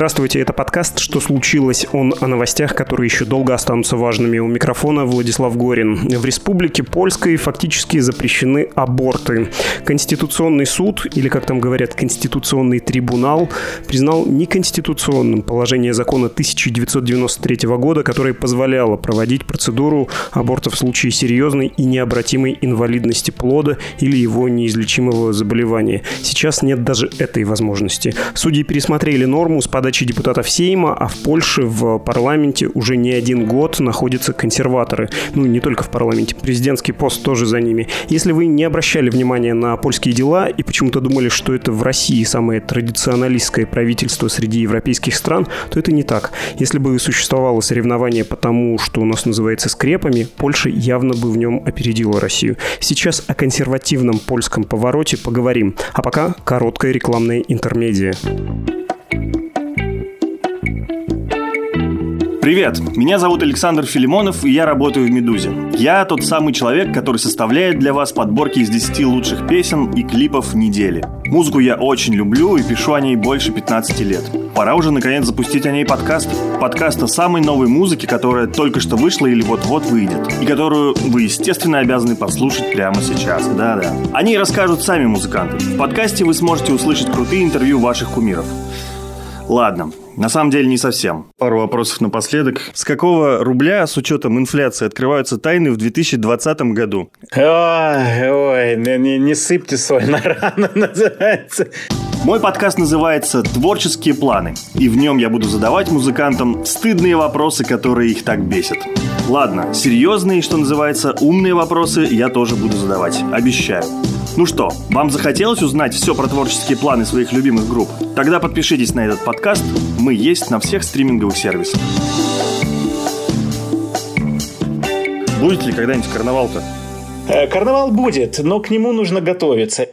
Здравствуйте, это подкаст «Что случилось?». Он о новостях, которые еще долго останутся важными. У микрофона Владислав Горин. В Республике Польской фактически запрещены аборты. Конституционный суд, или как там говорят, Конституционный трибунал, признал неконституционным положение закона 1993 года, которое позволяло проводить процедуру аборта в случае серьезной и необратимой инвалидности плода или его неизлечимого заболевания. Сейчас нет даже этой возможности. Судьи пересмотрели норму с подачи депутатов Сейма, а в Польше в парламенте уже не один год находятся консерваторы. Ну, не только в парламенте, президентский пост тоже за ними. Если вы не обращали внимания на польские дела и почему-то думали, что это в России самое традиционалистское правительство среди европейских стран, то это не так. Если бы существовало соревнование по тому, что у нас называется скрепами, Польша явно бы в нем опередила Россию. Сейчас о консервативном польском повороте поговорим. А пока короткая рекламная интермедия. Привет, меня зовут Александр Филимонов, и я работаю в «Медузе». Я тот самый человек, который составляет для вас подборки из 10 лучших песен и клипов недели. Музыку я очень люблю и пишу о ней больше 15 лет. Пора уже наконец запустить о ней подкаст. Подкаст о самой новой музыке, которая только что вышла или вот-вот выйдет. И которую вы, естественно, обязаны послушать прямо сейчас. Да-да. О ней расскажут сами музыканты. В подкасте вы сможете услышать крутые интервью ваших кумиров. Ладно, на самом деле не совсем. Пару вопросов напоследок. С какого рубля с учетом инфляции открываются тайны в 2020 году? Ой, ой, не, не сыпьте соль на рану, называется. Мой подкаст называется «Творческие планы», и в нем я буду задавать музыкантам стыдные вопросы, которые их так бесят. Ладно, серьезные, что называется, умные вопросы я тоже буду задавать, обещаю. Ну что, вам захотелось узнать все про творческие планы своих любимых групп? Тогда подпишитесь на этот подкаст. Мы есть на всех стриминговых сервисах. Будет ли когда-нибудь карнавал-то? Э, карнавал будет, но к нему нужно готовиться.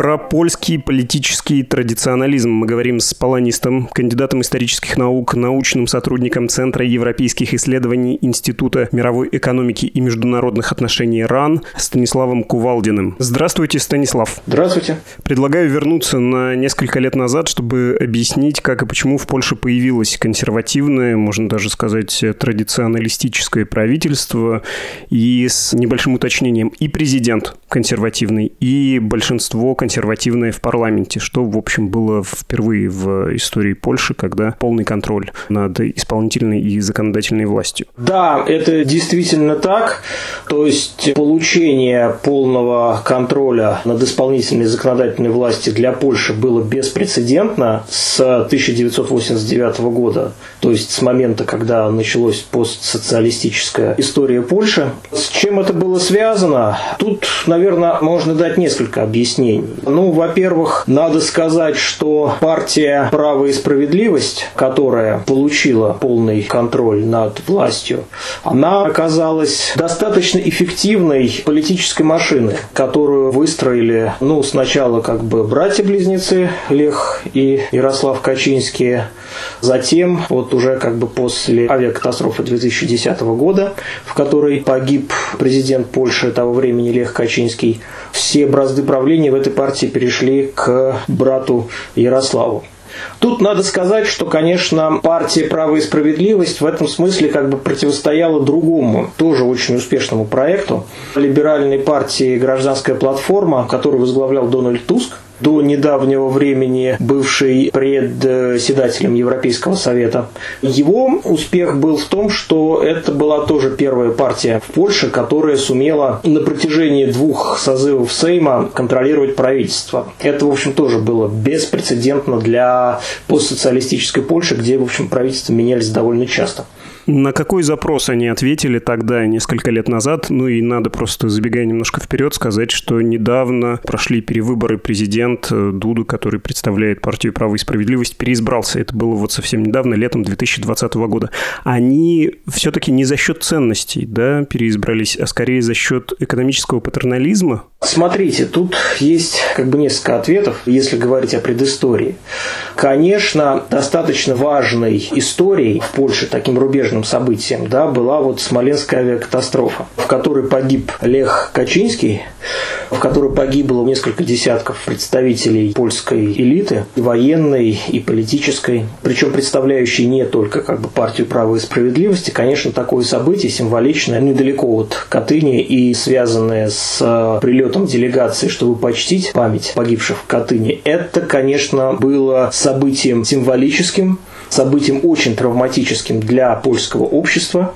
Про польский политический традиционализм мы говорим с полонистом, кандидатом исторических наук, научным сотрудником Центра европейских исследований Института мировой экономики и международных отношений РАН Станиславом Кувалдиным. Здравствуйте, Станислав. Здравствуйте. Предлагаю вернуться на несколько лет назад, чтобы объяснить, как и почему в Польше появилось консервативное, можно даже сказать, традиционалистическое правительство и с небольшим уточнением и президент консервативный, и большинство консервативных консервативное в парламенте, что, в общем, было впервые в истории Польши, когда полный контроль над исполнительной и законодательной властью. Да, это действительно так. То есть получение полного контроля над исполнительной и законодательной властью для Польши было беспрецедентно с 1989 года, то есть с момента, когда началась постсоциалистическая история Польши. С чем это было связано? Тут, наверное, можно дать несколько объяснений. Ну, во-первых, надо сказать, что партия «Право и справедливость», которая получила полный контроль над властью, она оказалась достаточно эффективной политической машиной, которую выстроили, ну, сначала как бы братья-близнецы Лех и Ярослав Качинские, затем вот уже как бы после авиакатастрофы 2010 года, в которой погиб президент Польши того времени Лех Качинский, все бразды правления в этой партии перешли к брату Ярославу. Тут надо сказать, что, конечно, партия «Право и справедливость» в этом смысле как бы противостояла другому, тоже очень успешному проекту, либеральной партии «Гражданская платформа», которую возглавлял Дональд Туск – до недавнего времени бывший председателем Европейского совета. Его успех был в том, что это была тоже первая партия в Польше, которая сумела на протяжении двух созывов Сейма контролировать правительство. Это, в общем, тоже было беспрецедентно для постсоциалистической Польши, где, в общем, правительства менялись довольно часто. На какой запрос они ответили тогда, несколько лет назад? Ну и надо просто, забегая немножко вперед, сказать, что недавно прошли перевыборы президент э, Дуду, который представляет партию «Право и справедливость», переизбрался. Это было вот совсем недавно, летом 2020 года. Они все-таки не за счет ценностей да, переизбрались, а скорее за счет экономического патернализма? Смотрите, тут есть как бы несколько ответов, если говорить о предыстории. Конечно, достаточно важной историей в Польше, таким рубежным важным событием да, была вот Смоленская авиакатастрофа, в которой погиб Лех Качинский, в которой погибло несколько десятков представителей польской элиты, и военной, и политической, причем представляющей не только как бы партию права и справедливости. Конечно, такое событие символичное, недалеко от Катыни и связанное с э, прилетом делегации, чтобы почтить память погибших в Катыни. Это, конечно, было событием символическим, событием очень травматическим для польского общества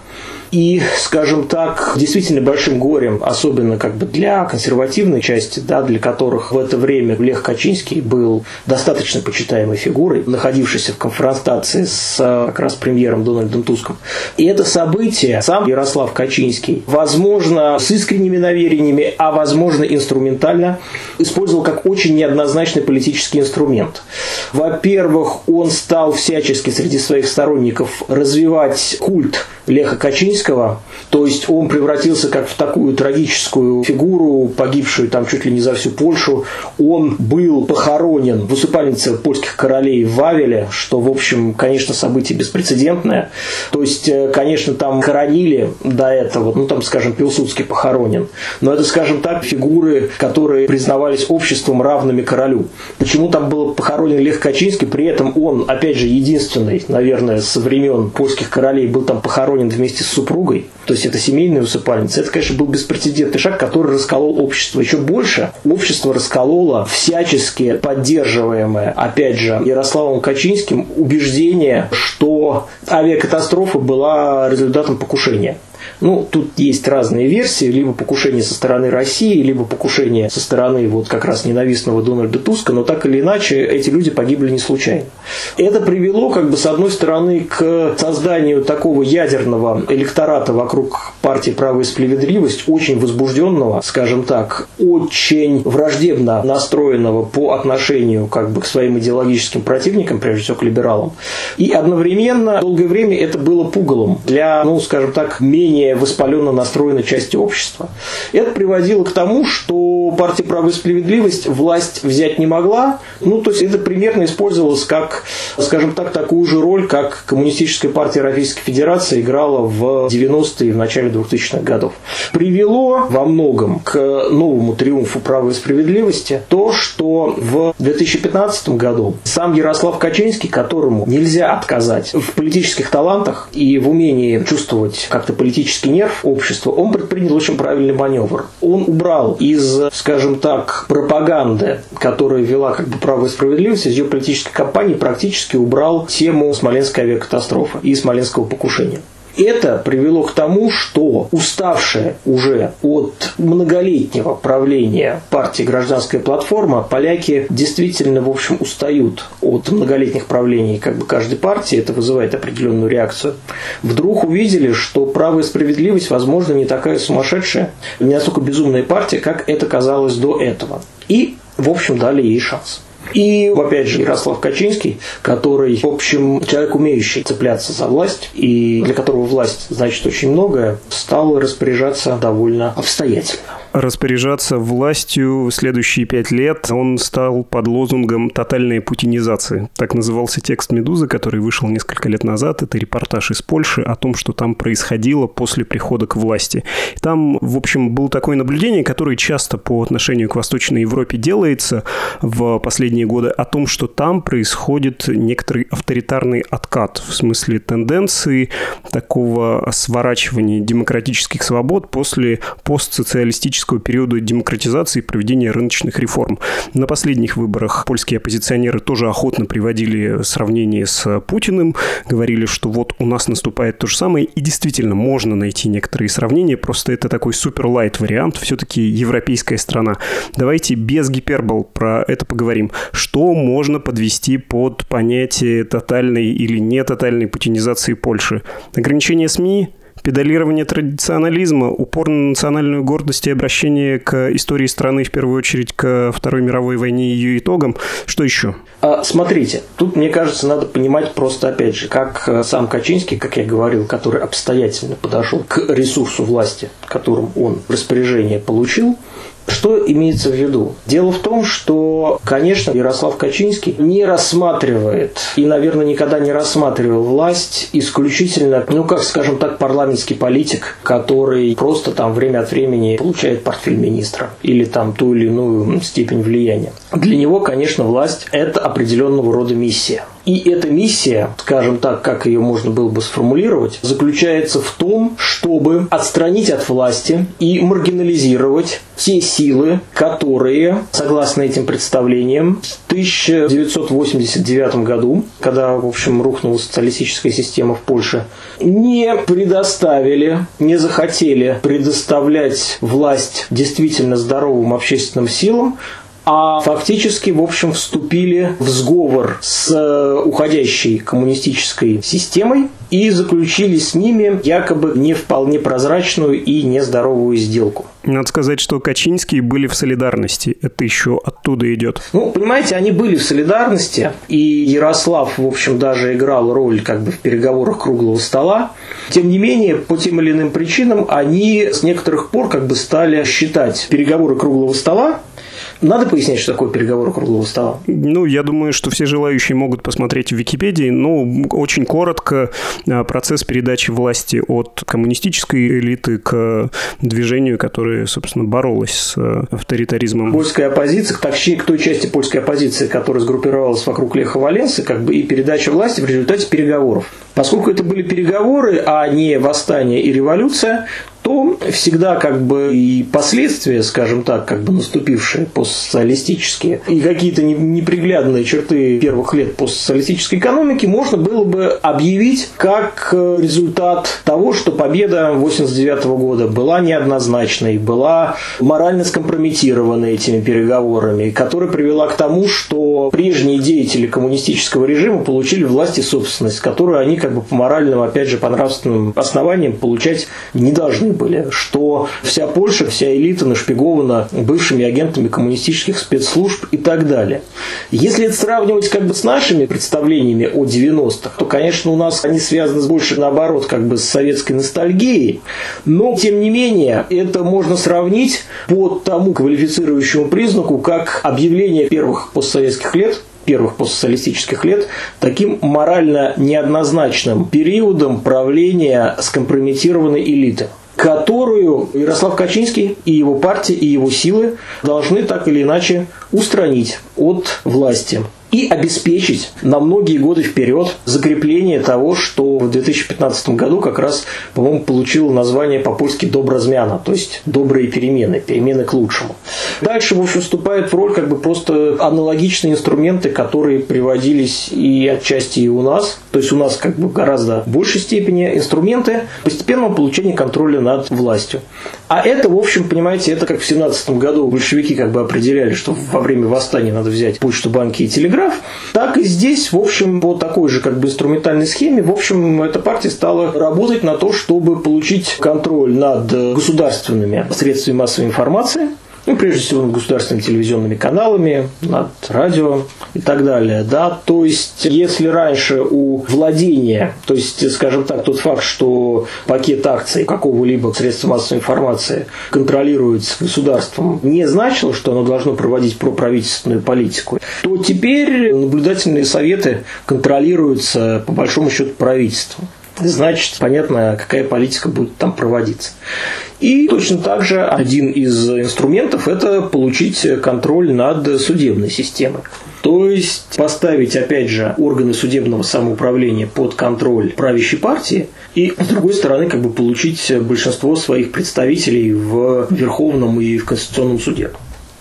и, скажем так, действительно большим горем, особенно как бы для консервативной части, да, для которых в это время Лех Качинский был достаточно почитаемой фигурой, находившейся в конфронтации с как раз премьером Дональдом Туском. И это событие сам Ярослав Качинский, возможно, с искренними намерениями, а возможно, инструментально, использовал как очень неоднозначный политический инструмент. Во-первых, он стал всячески среди своих сторонников развивать культ Леха Качинского. То есть он превратился как в такую трагическую фигуру, погибшую там чуть ли не за всю Польшу. Он был похоронен в усыпальнице польских королей в Вавеле, что, в общем, конечно, событие беспрецедентное. То есть, э, конечно, там хоронили до этого, ну, там, скажем, Пилсудский похоронен. Но это, скажем так, фигуры, которые признавались обществом равными королю. Почему там был похоронен Лех Качинский, при этом он, опять же, единственный, наверное, со времен польских королей был там похоронен вместе с супругой, то есть это семейная усыпальница, это, конечно, был беспрецедентный шаг, который расколол общество. Еще больше общество раскололо всячески поддерживаемое, опять же, Ярославом Качинским убеждение, что авиакатастрофа была результатом покушения. Ну, тут есть разные версии, либо покушение со стороны России, либо покушение со стороны вот как раз ненавистного Дональда Туска, но так или иначе эти люди погибли не случайно. Это привело, как бы, с одной стороны, к созданию такого ядерного электората вокруг партии «Право справедливость», очень возбужденного, скажем так, очень враждебно настроенного по отношению как бы, к своим идеологическим противникам, прежде всего к либералам. И одновременно долгое время это было пугалом для, ну, скажем так, менее воспаленно настроенной части общества. Это приводило к тому, что партия «Право справедливость» власть взять не могла. Ну, то есть это примерно использовалось как, скажем так, такую же роль, как Коммунистическая партия Российской Федерации играла в 90-е и в начале 2000-х годов. Привело во многом к новому триумфу права и справедливости то, что в 2015 году сам Ярослав Качинский, которому нельзя отказать в политических талантах и в умении чувствовать как-то политически политический нерв общества, он предпринял очень правильный маневр. Он убрал из, скажем так, пропаганды, которая вела как бы право и справедливость, из ее политической кампании практически убрал тему Смоленской авиакатастрофы и Смоленского покушения. Это привело к тому, что уставшая уже от многолетнего правления партии «Гражданская платформа», поляки действительно, в общем, устают от многолетних правлений как бы каждой партии, это вызывает определенную реакцию. Вдруг увидели, что право и справедливость, возможно, не такая сумасшедшая, не настолько безумная партия, как это казалось до этого. И, в общем, дали ей шанс. И, опять же, Ярослав Качинский, который, в общем, человек, умеющий цепляться за власть, и для которого власть значит очень многое, стал распоряжаться довольно обстоятельно распоряжаться властью в следующие пять лет он стал под лозунгом «тотальной путинизации». Так назывался текст «Медузы», который вышел несколько лет назад. Это репортаж из Польши о том, что там происходило после прихода к власти. Там, в общем, было такое наблюдение, которое часто по отношению к Восточной Европе делается в последние годы, о том, что там происходит некоторый авторитарный откат, в смысле тенденции такого сворачивания демократических свобод после постсоциалистического исторического периода демократизации и проведения рыночных реформ. На последних выборах польские оппозиционеры тоже охотно приводили сравнение с Путиным, говорили, что вот у нас наступает то же самое, и действительно можно найти некоторые сравнения, просто это такой супер-лайт вариант, все-таки европейская страна. Давайте без гипербол про это поговорим. Что можно подвести под понятие тотальной или не тотальной путинизации Польши? Ограничение СМИ, педалирование традиционализма, упор на национальную гордость и обращение к истории страны, в первую очередь к Второй мировой войне и ее итогам. Что еще? А, смотрите, тут, мне кажется, надо понимать просто, опять же, как э, сам Качинский, как я говорил, который обстоятельно подошел к ресурсу власти, которым он распоряжение получил, Что имеется в виду? Дело в том, что, конечно, Ярослав Качинский не рассматривает и, наверное, никогда не рассматривал власть исключительно, ну, как, скажем так, парламентский политик, который просто там время от времени получает портфель министра или там ту или иную степень влияния. Для него, конечно, власть – это определенного рода миссия. И эта миссия, скажем так, как ее можно было бы сформулировать, заключается в том, чтобы отстранить от власти и маргинализировать те силы, которые, согласно этим представлениям, в 1989 году, когда, в общем, рухнула социалистическая система в Польше, не предоставили, не захотели предоставлять власть действительно здоровым общественным силам, а фактически, в общем, вступили в сговор с э, уходящей коммунистической системой и заключили с ними якобы не вполне прозрачную и нездоровую сделку. Надо сказать, что Качинские были в солидарности. Это еще оттуда идет. Ну, понимаете, они были в солидарности, и Ярослав, в общем, даже играл роль как бы в переговорах круглого стола. Тем не менее, по тем или иным причинам, они с некоторых пор как бы стали считать переговоры круглого стола надо пояснять, что такое переговоры круглого стола? Ну, я думаю, что все желающие могут посмотреть в Википедии. Ну, очень коротко, а, процесс передачи власти от коммунистической элиты к движению, которое, собственно, боролось с а, авторитаризмом. Польская оппозиция, точнее, к той части польской оппозиции, которая сгруппировалась вокруг Леха Валенса, как бы и передача власти в результате переговоров. Поскольку это были переговоры, а не восстание и революция, то всегда как бы и последствия, скажем так, как бы наступившие постсоциалистические, и какие-то неприглядные черты первых лет постсоциалистической экономики можно было бы объявить как результат того, что победа 89 года была неоднозначной, была морально скомпрометирована этими переговорами, которая привела к тому, что прежние деятели коммунистического режима получили власть и собственность, которую они как бы по моральным, опять же, по нравственным основаниям получать не должны были, что вся Польша, вся элита нашпигована бывшими агентами коммунистических спецслужб и так далее. Если это сравнивать как бы с нашими представлениями о 90-х, то, конечно, у нас они связаны больше наоборот как бы с советской ностальгией, но, тем не менее, это можно сравнить по тому квалифицирующему признаку, как объявление первых постсоветских лет первых постсоциалистических лет таким морально неоднозначным периодом правления скомпрометированной элиты которую Ярослав Качинский и его партия, и его силы должны так или иначе устранить от власти и обеспечить на многие годы вперед закрепление того, что в 2015 году как раз, по-моему, получило название по-польски «добразмяна», то есть «добрые перемены», перемены к лучшему. Дальше, в общем, вступают в роль как бы просто аналогичные инструменты, которые приводились и отчасти и у нас, то есть у нас как бы гораздо большей степени инструменты постепенного получения контроля над властью. А это, в общем, понимаете, это как в 17 году большевики как бы определяли, что во время восстания надо взять почту, банки и телеграф, так и здесь, в общем, по такой же как бы инструментальной схеме, в общем, эта партия стала работать на то, чтобы получить контроль над государственными средствами массовой информации, ну, прежде всего, над государственными телевизионными каналами, над радио и так далее. Да? То есть, если раньше у владения, то есть, скажем так, тот факт, что пакет акций какого-либо средства массовой информации контролируется государством, не значило, что оно должно проводить проправительственную политику, то теперь наблюдательные советы контролируются, по большому счету, правительством значит, понятно, какая политика будет там проводиться. И точно так же один из инструментов – это получить контроль над судебной системой. То есть поставить, опять же, органы судебного самоуправления под контроль правящей партии и, с другой стороны, как бы получить большинство своих представителей в Верховном и в Конституционном суде.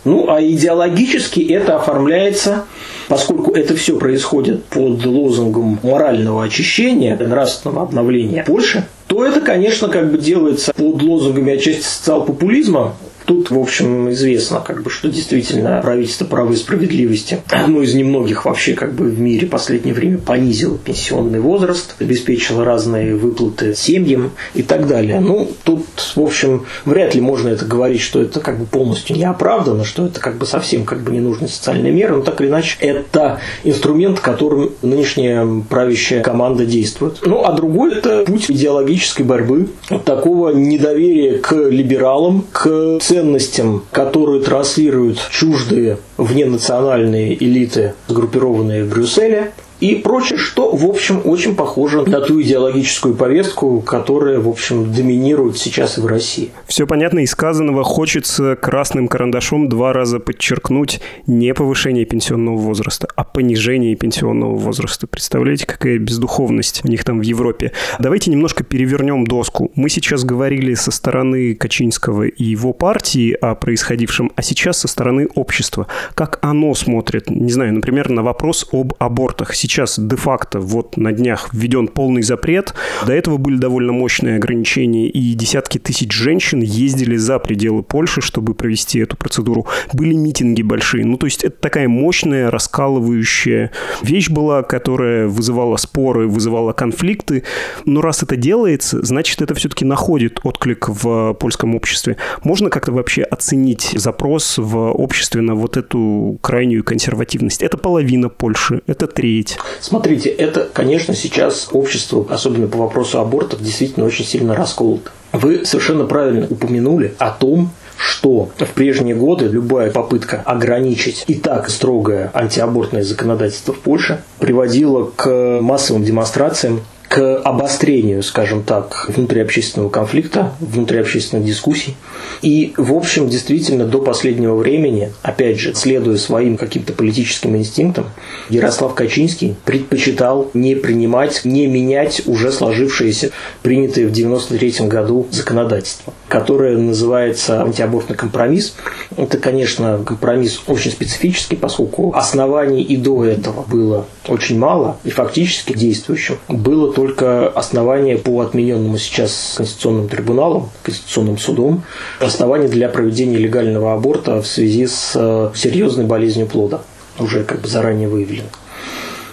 Ну, а идеологически это оформляется, поскольку это все происходит под лозунгом морального очищения, нравственного обновления Польши, то это, конечно, как бы делается под лозунгами отчасти социал-популизма, Тут, в общем, известно, как бы, что действительно правительство права и справедливости, одно из немногих вообще как бы в мире в последнее время понизило пенсионный возраст, обеспечило разные выплаты семьям и так далее. Ну, тут, в общем, вряд ли можно это говорить, что это как бы полностью не оправдано, что это как бы совсем как бы не нужны социальные меры, но так или иначе это инструмент, которым нынешняя правящая команда действует. Ну, а другой – это путь идеологической борьбы, такого недоверия к либералам, к ценностям, которые транслируют чуждые вненациональные элиты, сгруппированные в Брюсселе, и прочее, что, в общем, очень похоже на ту идеологическую повестку, которая, в общем, доминирует сейчас и в России. Все понятно из сказанного. Хочется красным карандашом два раза подчеркнуть не повышение пенсионного возраста, а понижение пенсионного возраста. Представляете, какая бездуховность у них там в Европе. Давайте немножко перевернем доску. Мы сейчас говорили со стороны Качинского и его партии о происходившем, а сейчас со стороны общества. Как оно смотрит, не знаю, например, на вопрос об абортах. Сейчас сейчас де-факто вот на днях введен полный запрет. До этого были довольно мощные ограничения, и десятки тысяч женщин ездили за пределы Польши, чтобы провести эту процедуру. Были митинги большие. Ну, то есть это такая мощная, раскалывающая вещь была, которая вызывала споры, вызывала конфликты. Но раз это делается, значит, это все-таки находит отклик в польском обществе. Можно как-то вообще оценить запрос в обществе на вот эту крайнюю консервативность? Это половина Польши, это треть. Смотрите, это, конечно, сейчас общество, особенно по вопросу абортов, действительно очень сильно расколото. Вы совершенно правильно упомянули о том, что в прежние годы любая попытка ограничить и так строгое антиабортное законодательство в Польше приводила к массовым демонстрациям к обострению, скажем так, внутриобщественного конфликта, внутриобщественных дискуссий. И, в общем, действительно, до последнего времени, опять же, следуя своим каким-то политическим инстинктам, Ярослав Качинский предпочитал не принимать, не менять уже сложившееся, принятое в 1993 году законодательство, которое называется антиабортный компромисс. Это, конечно, компромисс очень специфический, поскольку оснований и до этого было очень мало, и фактически действующим было только основания по отмененному сейчас Конституционным трибуналом, Конституционным судом, основания для проведения легального аборта в связи с э, серьезной болезнью плода, уже как бы заранее выявлено.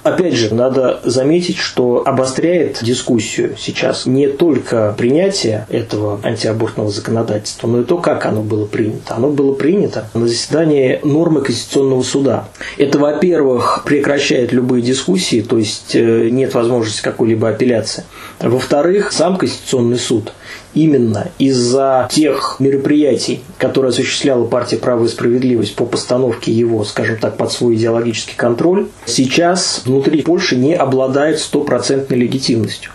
Опять же, надо заметить, что обостряет дискуссию сейчас не только принятие этого антиабортного законодательства, но и то, как оно было принято. Оно было принято на заседании нормы Конституционного суда. Это, во-первых, прекращает любые дискуссии, то есть э, нет возможности какой-либо апелляции. Во-вторых, сам Конституционный суд именно из-за тех мероприятий, которые осуществляла партия «Право и справедливость» по постановке его, скажем так, под свой идеологический контроль, сейчас внутри Польши не обладает стопроцентной легитимностью.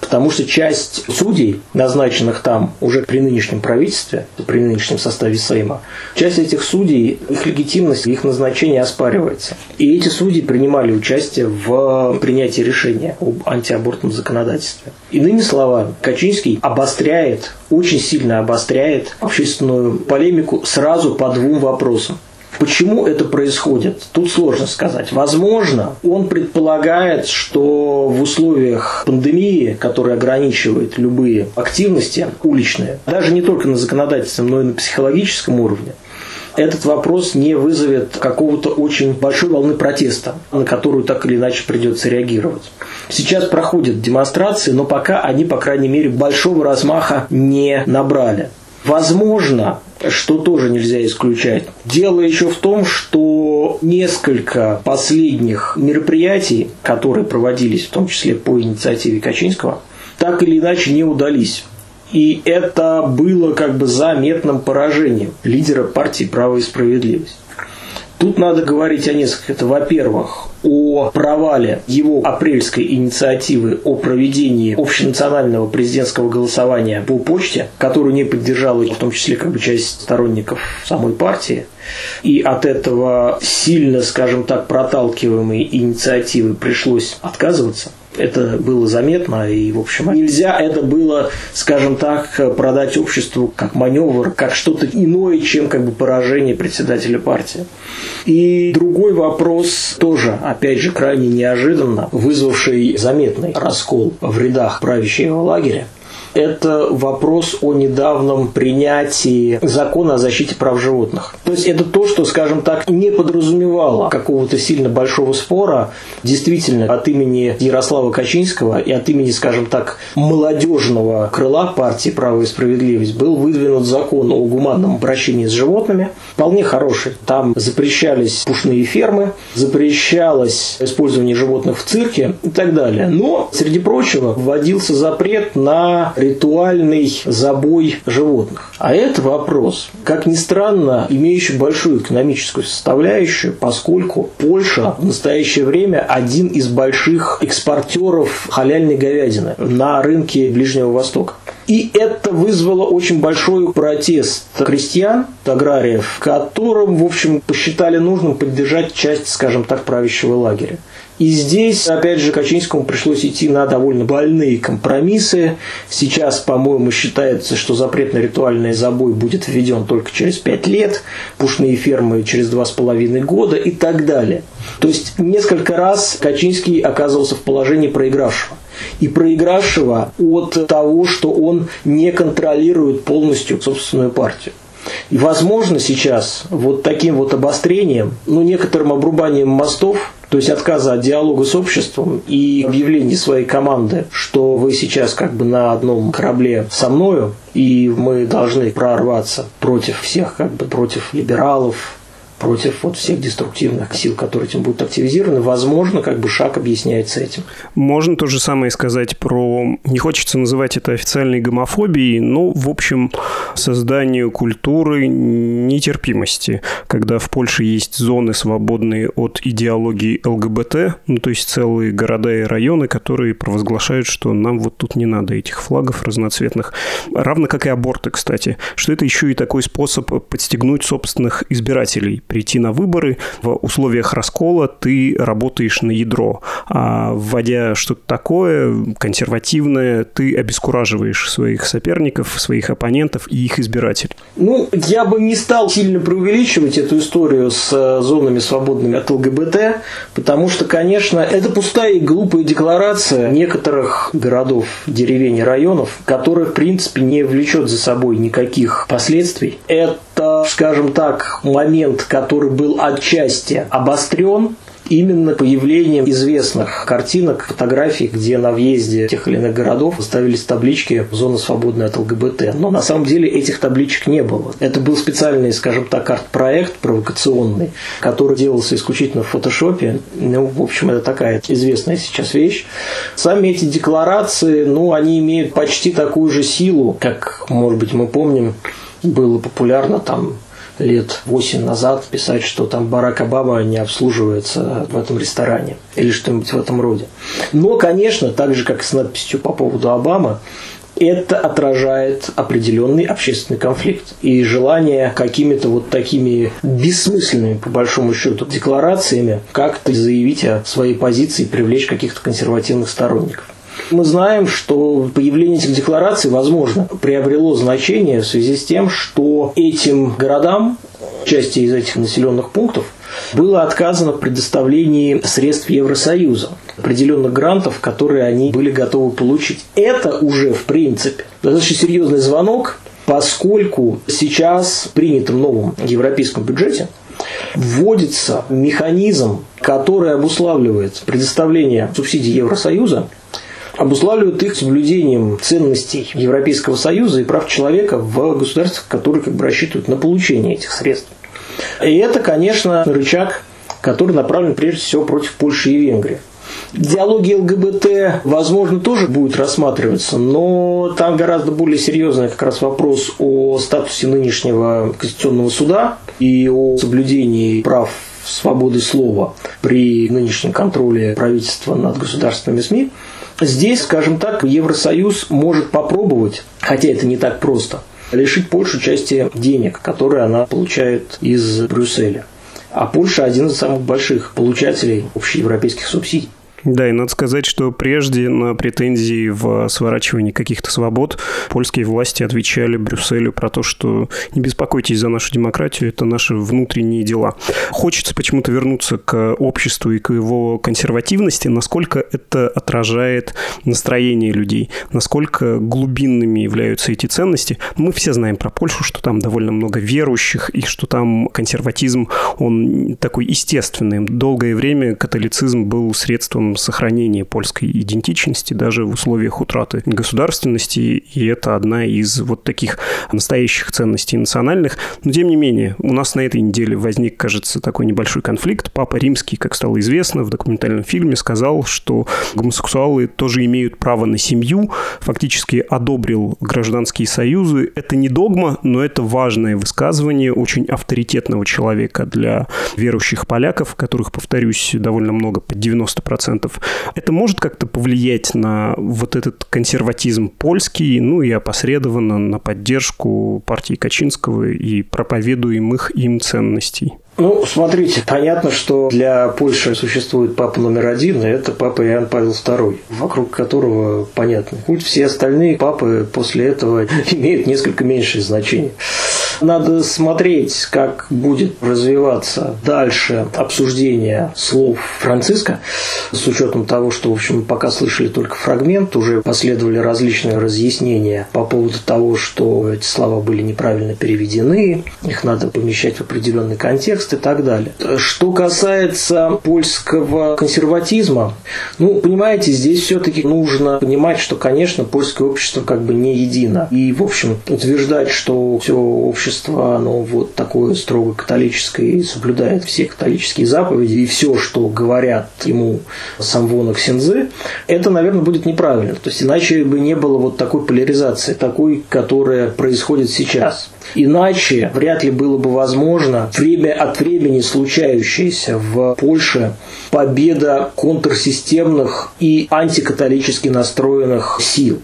Потому что часть судей, назначенных там уже при нынешнем правительстве, при нынешнем составе Сейма, часть этих судей, их легитимность, их назначение оспаривается. И эти судьи принимали участие в принятии решения об антиабортном законодательстве. Иными словами, Качинский обостряет, очень сильно обостряет общественную полемику сразу по двум вопросам. Почему это происходит? Тут сложно сказать. Возможно, он предполагает, что в условиях пандемии, которая ограничивает любые активности уличные, даже не только на законодательном, но и на психологическом уровне, этот вопрос не вызовет какого-то очень большой волны протеста, на которую так или иначе придется реагировать. Сейчас проходят демонстрации, но пока они, по крайней мере, большого размаха не набрали. Возможно, что тоже нельзя исключать. Дело еще в том, что несколько последних мероприятий, которые проводились, в том числе по инициативе Качинского, так или иначе не удались. И это было как бы заметным поражением лидера партии «Право и справедливость». Тут надо говорить о нескольких. Это, во-первых, о провале его апрельской инициативы о проведении общенационального президентского голосования по почте, которую не поддержала в том числе как бы часть сторонников самой партии. И от этого сильно, скажем так, проталкиваемой инициативы пришлось отказываться – это было заметно, и, в общем, нельзя это было, скажем так, продать обществу как маневр, как что-то иное, чем как бы поражение председателя партии. И другой вопрос тоже, опять же, крайне неожиданно, вызвавший заметный раскол в рядах правящего лагеря, это вопрос о недавнем принятии закона о защите прав животных. То есть это то, что, скажем так, не подразумевало какого-то сильно большого спора. Действительно, от имени Ярослава Качинского и от имени, скажем так, молодежного крыла партии «Право и справедливость» был выдвинут закон о гуманном обращении с животными. Вполне хороший. Там запрещались пушные фермы, запрещалось использование животных в цирке и так далее. Но, среди прочего, вводился запрет на ритуальный забой животных. А это вопрос, как ни странно, имеющий большую экономическую составляющую, поскольку Польша в настоящее время один из больших экспортеров халяльной говядины на рынке Ближнего Востока. И это вызвало очень большой протест крестьян, аграриев, которым, в общем, посчитали нужным поддержать часть, скажем так, правящего лагеря. И здесь, опять же, Качинскому пришлось идти на довольно больные компромиссы. Сейчас, по-моему, считается, что запрет на ритуальный забой будет введен только через 5 лет, пушные фермы через 2,5 года и так далее. То есть несколько раз Качинский оказывался в положении проигравшего и проигравшего от того, что он не контролирует полностью собственную партию. И, возможно, сейчас вот таким вот обострением, ну, некоторым обрубанием мостов, то есть отказа от диалога с обществом и объявление своей команды, что вы сейчас как бы на одном корабле со мною, и мы должны прорваться против всех, как бы против либералов, против вот всех деструктивных сил, которые этим будут активизированы, возможно, как бы шаг объясняется этим. Можно то же самое сказать про, не хочется называть это официальной гомофобией, но, в общем, созданию культуры нетерпимости, когда в Польше есть зоны, свободные от идеологии ЛГБТ, ну, то есть целые города и районы, которые провозглашают, что нам вот тут не надо этих флагов разноцветных. Равно как и аборты, кстати, что это еще и такой способ подстегнуть собственных избирателей прийти на выборы. В условиях раскола ты работаешь на ядро, а вводя что-то такое консервативное, ты обескураживаешь своих соперников, своих оппонентов и их избирателей. Ну, я бы не стал сильно преувеличивать эту историю с э, зонами свободными от ЛГБТ, потому что, конечно, это пустая и глупая декларация некоторых городов, деревень и районов, которая, в принципе, не влечет за собой никаких последствий. Это, скажем так, момент, который был отчасти обострен именно появлением известных картинок, фотографий, где на въезде тех или иных городов ставились таблички «Зона свободная от ЛГБТ». Но на самом деле этих табличек не было. Это был специальный, скажем так, арт-проект провокационный, который делался исключительно в фотошопе. Ну, в общем, это такая известная сейчас вещь. Сами эти декларации, ну, они имеют почти такую же силу, как, может быть, мы помним, было популярно там лет 8 назад писать, что там Барак Обама не обслуживается в этом ресторане или что-нибудь в этом роде. Но, конечно, так же, как с надписью по поводу Обамы, это отражает определенный общественный конфликт и желание какими-то вот такими бессмысленными, по большому счету, декларациями как-то заявить о своей позиции и привлечь каких-то консервативных сторонников. Мы знаем, что появление этих деклараций, возможно, приобрело значение в связи с тем, что этим городам, части из этих населенных пунктов, было отказано в предоставлении средств Евросоюза, определенных грантов, которые они были готовы получить. Это уже, в принципе, достаточно серьезный звонок, поскольку сейчас в принятом новом европейском бюджете вводится механизм, который обуславливает предоставление субсидий Евросоюза обуславливают их соблюдением ценностей Европейского Союза и прав человека в государствах, которые как бы рассчитывают на получение этих средств. И это, конечно, рычаг, который направлен прежде всего против Польши и Венгрии. Диалоги ЛГБТ, возможно, тоже будет рассматриваться, но там гораздо более серьезный как раз вопрос о статусе нынешнего Конституционного суда и о соблюдении прав свободы слова при нынешнем контроле правительства над государственными СМИ. Здесь, скажем так, Евросоюз может попробовать, хотя это не так просто, лишить Польшу части денег, которые она получает из Брюсселя. А Польша один из самых больших получателей общеевропейских субсидий. Да, и надо сказать, что прежде на претензии в сворачивании каких-то свобод польские власти отвечали Брюсселю про то, что не беспокойтесь за нашу демократию, это наши внутренние дела. Хочется почему-то вернуться к обществу и к его консервативности, насколько это отражает настроение людей, насколько глубинными являются эти ценности. Мы все знаем про Польшу, что там довольно много верующих, и что там консерватизм, он такой естественный. Долгое время католицизм был средством вопросом сохранения польской идентичности даже в условиях утраты государственности, и это одна из вот таких настоящих ценностей национальных. Но, тем не менее, у нас на этой неделе возник, кажется, такой небольшой конфликт. Папа Римский, как стало известно, в документальном фильме сказал, что гомосексуалы тоже имеют право на семью, фактически одобрил гражданские союзы. Это не догма, но это важное высказывание очень авторитетного человека для верующих поляков, которых, повторюсь, довольно много, под 90%. Это может как-то повлиять на вот этот консерватизм польский, ну и опосредованно на поддержку партии Качинского и проповедуемых им ценностей? Ну, смотрите, понятно, что для Польши существует папа номер один, и это папа Иоанн Павел II, вокруг которого понятно. Путь все остальные папы после этого имеют несколько меньшее значение. Надо смотреть, как будет развиваться дальше обсуждение слов Франциска, с учетом того, что, в общем, пока слышали только фрагмент, уже последовали различные разъяснения по поводу того, что эти слова были неправильно переведены, их надо помещать в определенный контекст и так далее. Что касается польского консерватизма, ну, понимаете, здесь все-таки нужно понимать, что, конечно, польское общество как бы не едино. И, в общем, утверждать, что все общество, оно вот такое строго католическое и соблюдает все католические заповеди, и все, что говорят ему Самвона Ксензы, это, наверное, будет неправильно. То есть, иначе бы не было вот такой поляризации, такой, которая происходит сейчас. Иначе вряд ли было бы возможно время от времени случающаяся в Польше победа контрсистемных и антикатолически настроенных сил.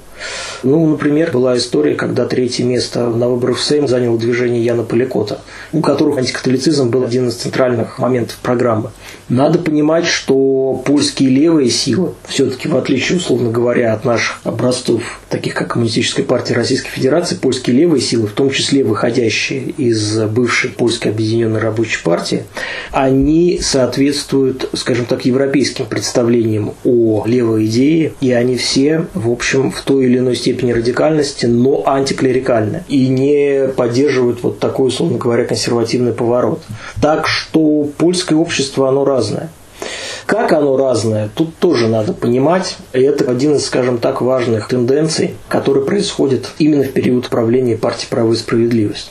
Ну, например, была история, когда третье место на выборах в Сейм заняло движение Яна Поликота, у которого антикатолицизм был один из центральных моментов программы. Надо понимать, что польские левые силы, все-таки в отличие, условно говоря, от наших образцов, таких как Коммунистическая партия Российской Федерации, польские левые силы, в том числе выходящие из бывшей Польской объединенной рабочей партии, они соответствуют, скажем так, европейским представлениям о левой идее, и они все, в общем, в той или иной степени радикальности, но антиклерикальны и не поддерживают вот такой, условно говоря, консервативный поворот. Так что польское общество, оно разное. Как оно разное, тут тоже надо понимать. И это один из, скажем так, важных тенденций, который происходит именно в период правления партии «Право и справедливость».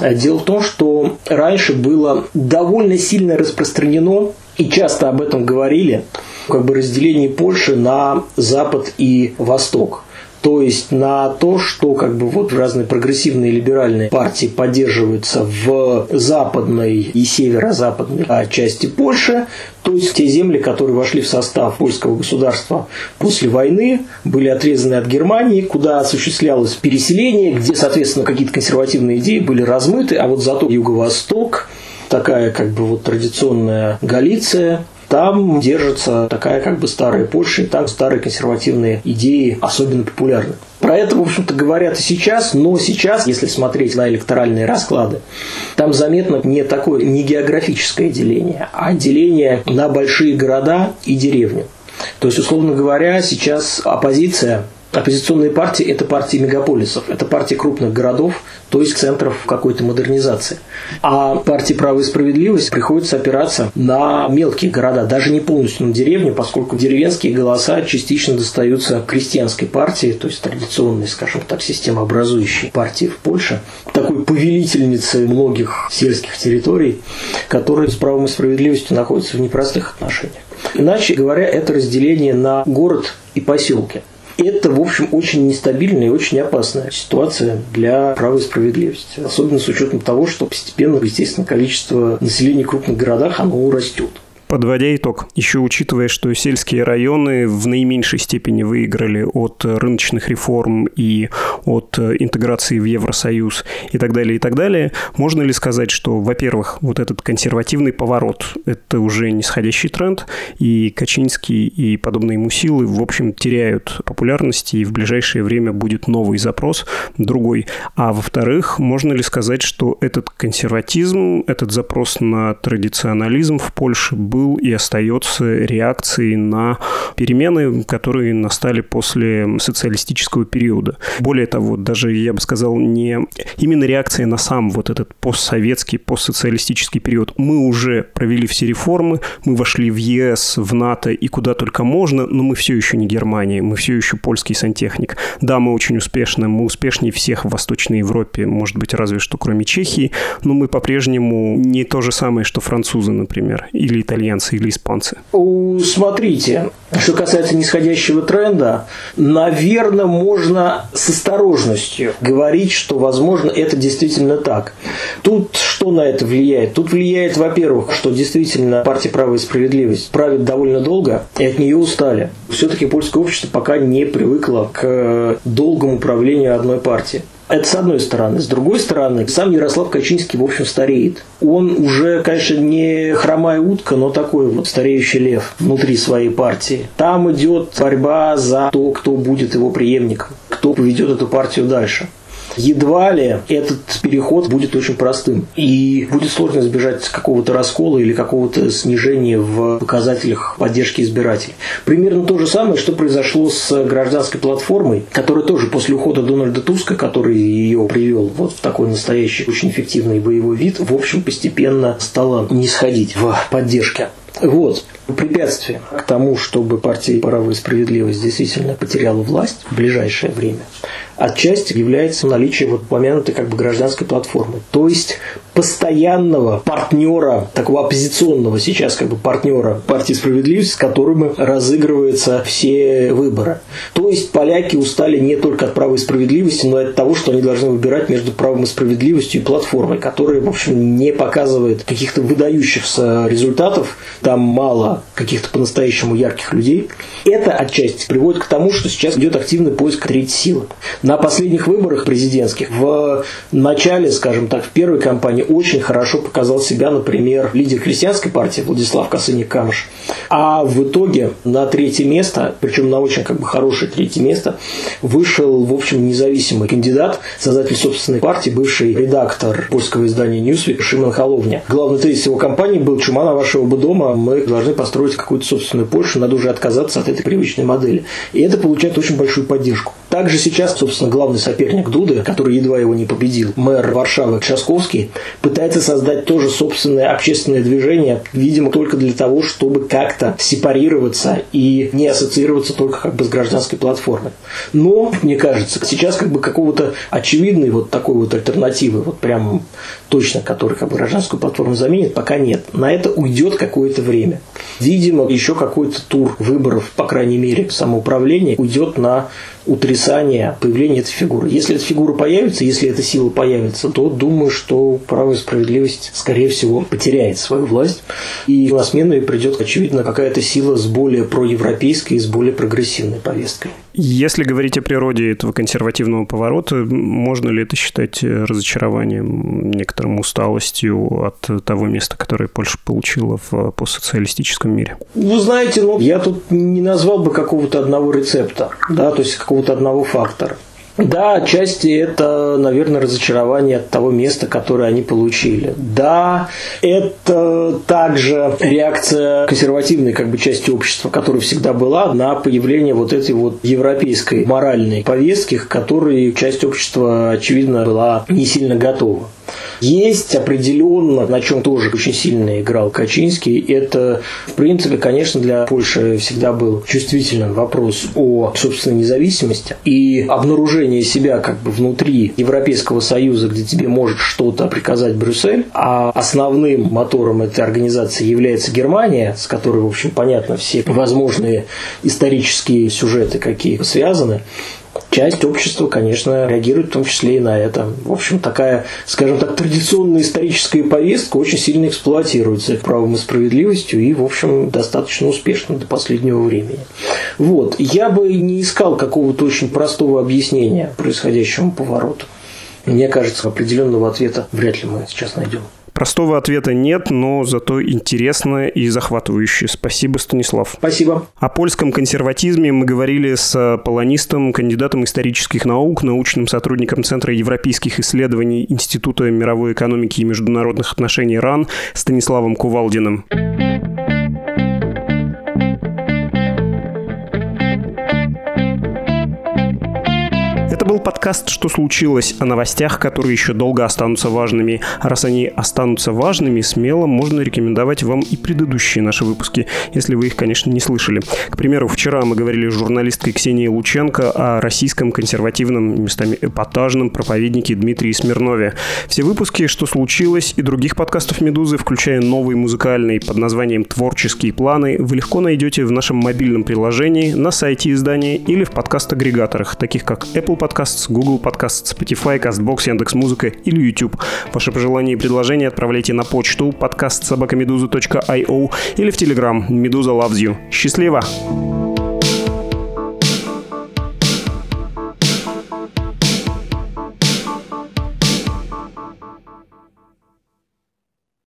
Дело в том, что раньше было довольно сильно распространено, и часто об этом говорили, как бы разделение Польши на Запад и Восток то есть на то, что как бы вот разные прогрессивные либеральные партии поддерживаются в западной и северо-западной части Польши, то есть те земли, которые вошли в состав польского государства после войны, были отрезаны от Германии, куда осуществлялось переселение, где, соответственно, какие-то консервативные идеи были размыты, а вот зато Юго-Восток, такая как бы вот традиционная Галиция, там держится такая как бы старая Польша, и там старые консервативные идеи особенно популярны. Про это, в общем-то, говорят и сейчас, но сейчас, если смотреть на электоральные расклады, там заметно не такое, не географическое деление, а деление на большие города и деревни. То есть, условно говоря, сейчас оппозиция Оппозиционные партии – это партии мегаполисов, это партии крупных городов, то есть центров какой-то модернизации. А партии «Право и справедливость» приходится опираться на мелкие города, даже не полностью на деревню, поскольку деревенские голоса частично достаются крестьянской партии, то есть традиционной, скажем так, системообразующей партии в Польше, такой повелительницы многих сельских территорий, которые с правом и справедливостью находятся в непростых отношениях. Иначе говоря, это разделение на город и поселки – это, в общем, очень нестабильная и очень опасная ситуация для права и справедливости. Особенно с учетом того, что постепенно, естественно, количество населения в крупных городах, оно растет. Подводя итог, еще учитывая, что сельские районы в наименьшей степени выиграли от рыночных реформ и от интеграции в Евросоюз и так далее, и так далее, можно ли сказать, что, во-первых, вот этот консервативный поворот – это уже нисходящий тренд, и Качинский и подобные ему силы, в общем, теряют популярность, и в ближайшее время будет новый запрос, другой. А во-вторых, можно ли сказать, что этот консерватизм, этот запрос на традиционализм в Польше был и остается реакцией на перемены, которые настали после социалистического периода. Более того, даже, я бы сказал, не именно реакция на сам вот этот постсоветский, постсоциалистический период. Мы уже провели все реформы, мы вошли в ЕС, в НАТО и куда только можно, но мы все еще не Германия, мы все еще польский сантехник. Да, мы очень успешны, мы успешнее всех в Восточной Европе, может быть, разве что кроме Чехии, но мы по-прежнему не то же самое, что французы, например, или итальянцы, или испанцы. Смотрите, что касается нисходящего тренда, наверное, можно с осторожностью говорить, что, возможно, это действительно так. Тут что на это влияет? Тут влияет, во-первых, что действительно партия «Право и справедливость» правит довольно долго, и от нее устали. Все-таки польское общество пока не привыкло к долгому управлению одной партии. Это с одной стороны. С другой стороны, сам Ярослав Качинский, в общем, стареет. Он уже, конечно, не хромая утка, но такой вот стареющий лев внутри своей партии. Там идет борьба за то, кто будет его преемником, кто поведет эту партию дальше едва ли этот переход будет очень простым. И будет сложно избежать какого-то раскола или какого-то снижения в показателях поддержки избирателей. Примерно то же самое, что произошло с гражданской платформой, которая тоже после ухода Дональда Туска, который ее привел вот в такой настоящий очень эффективный боевой вид, в общем, постепенно стала не сходить в поддержке. Вот. Препятствие к тому, чтобы партия «Право и справедливость» действительно потеряла власть в ближайшее время, отчасти является наличие вот упомянутой как бы гражданской платформы. То есть постоянного партнера, такого оппозиционного сейчас как бы партнера партии справедливости, с которым разыгрываются все выборы. То есть поляки устали не только от права и справедливости, но и от того, что они должны выбирать между правом и справедливостью и платформой, которая, в общем, не показывает каких-то выдающихся результатов, там мало каких-то по-настоящему ярких людей. Это отчасти приводит к тому, что сейчас идет активный поиск третьей силы. На последних выборах президентских в начале, скажем так, в первой кампании очень хорошо показал себя, например, лидер христианской партии Владислав Косыник-Камыш. А в итоге на третье место, причем на очень как бы хорошее третье место, вышел, в общем, независимый кандидат, создатель собственной партии, бывший редактор польского издания Newsweek Шимон Холовня. Главный тезис его кампании был «Чума на вашего бы дома, мы должны построить какую-то собственную Польшу, надо уже отказаться от этой привычной модели». И это получает очень большую поддержку. Также сейчас, собственно, главный соперник Дуды, который едва его не победил, мэр Варшавы Часковский, пытается создать тоже собственное общественное движение, видимо, только для того, чтобы как-то сепарироваться и не ассоциироваться только как бы с гражданской платформой. Но, мне кажется, сейчас как бы какого-то очевидной вот такой вот альтернативы, вот прям точно, который как бы гражданскую платформу заменит, пока нет. На это уйдет какое-то время. Видимо, еще какой-то тур выборов, по крайней мере, самоуправления уйдет на утрясание появления этой фигуры. Если эта фигура появится, если эта сила появится, то думаю, что право и справедливость, скорее всего, потеряет свою власть. И на смену ей придет, очевидно, какая-то сила с более проевропейской и с более прогрессивной повесткой. Если говорить о природе этого консервативного поворота, можно ли это считать разочарованием, некоторым усталостью от того места, которое Польша получила в постсоциалистическом мире? Вы знаете, ну, я тут не назвал бы какого-то одного рецепта, да, то есть какого-то одного фактора. Да, отчасти это, наверное, разочарование от того места, которое они получили. Да, это также реакция консервативной как бы части общества, которая всегда была на появление вот этой вот европейской моральной повестки, к которой часть общества, очевидно, была не сильно готова. Есть определенно, на чем тоже очень сильно играл Качинский, это, в принципе, конечно, для Польши всегда был чувствительным вопрос о собственной независимости и обнаружение себя как бы внутри Европейского Союза, где тебе может что-то приказать Брюссель, а основным мотором этой организации является Германия, с которой, в общем, понятно все возможные исторические сюжеты, какие связаны, часть общества, конечно, реагирует в том числе и на это. В общем, такая, скажем так, традиционная историческая повестка очень сильно эксплуатируется правом и справедливостью и, в общем, достаточно успешно до последнего времени. Вот. Я бы не искал какого-то очень простого объяснения происходящему повороту. Мне кажется, определенного ответа вряд ли мы сейчас найдем. Простого ответа нет, но зато интересно и захватывающе. Спасибо, Станислав. Спасибо. О польском консерватизме мы говорили с э, полонистом, кандидатом исторических наук, научным сотрудником Центра европейских исследований Института мировой экономики и международных отношений РАН Станиславом Кувалдиным подкаст «Что случилось?» о новостях, которые еще долго останутся важными. Раз они останутся важными, смело можно рекомендовать вам и предыдущие наши выпуски, если вы их, конечно, не слышали. К примеру, вчера мы говорили с журналисткой Ксенией Лученко о российском консервативном, местами эпатажном проповеднике Дмитрии Смирнове. Все выпуски «Что случилось?» и других подкастов «Медузы», включая новый музыкальный под названием «Творческие планы», вы легко найдете в нашем мобильном приложении, на сайте издания или в подкаст-агрегаторах, таких как Apple Podcasts, Google Podcasts, Spotify, CastBox, Яндекс.Музыка или YouTube. Ваши пожелания и предложения отправляйте на почту подкаст собакамедуза.io или в Telegram «Медуза loves you». Счастливо!